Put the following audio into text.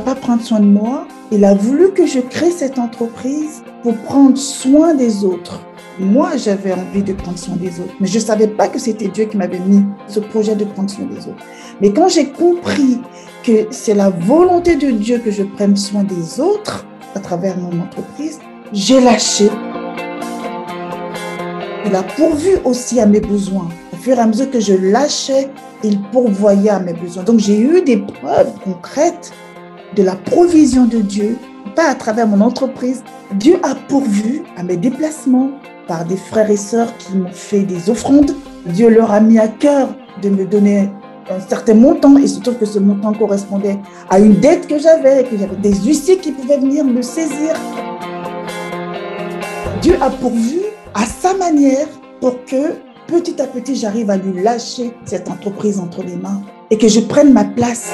papa prend soin de moi. Il a voulu que je crée cette entreprise pour prendre soin des autres. Moi, j'avais envie de prendre soin des autres, mais je ne savais pas que c'était Dieu qui m'avait mis ce projet de prendre soin des autres. Mais quand j'ai compris que c'est la volonté de Dieu que je prenne soin des autres à travers mon entreprise, j'ai lâché. Il a pourvu aussi à mes besoins. Au fur et à mesure que je lâchais, il pourvoyait à mes besoins. Donc j'ai eu des preuves concrètes de la provision de Dieu, pas à travers mon entreprise. Dieu a pourvu à mes déplacements, par des frères et sœurs qui m'ont fait des offrandes. Dieu leur a mis à cœur de me donner un certain montant. Il se trouve que ce montant correspondait à une dette que j'avais et que j'avais des huissiers qui pouvaient venir me saisir. Dieu a pourvu à sa manière pour que petit à petit j'arrive à lui lâcher cette entreprise entre les mains et que je prenne ma place.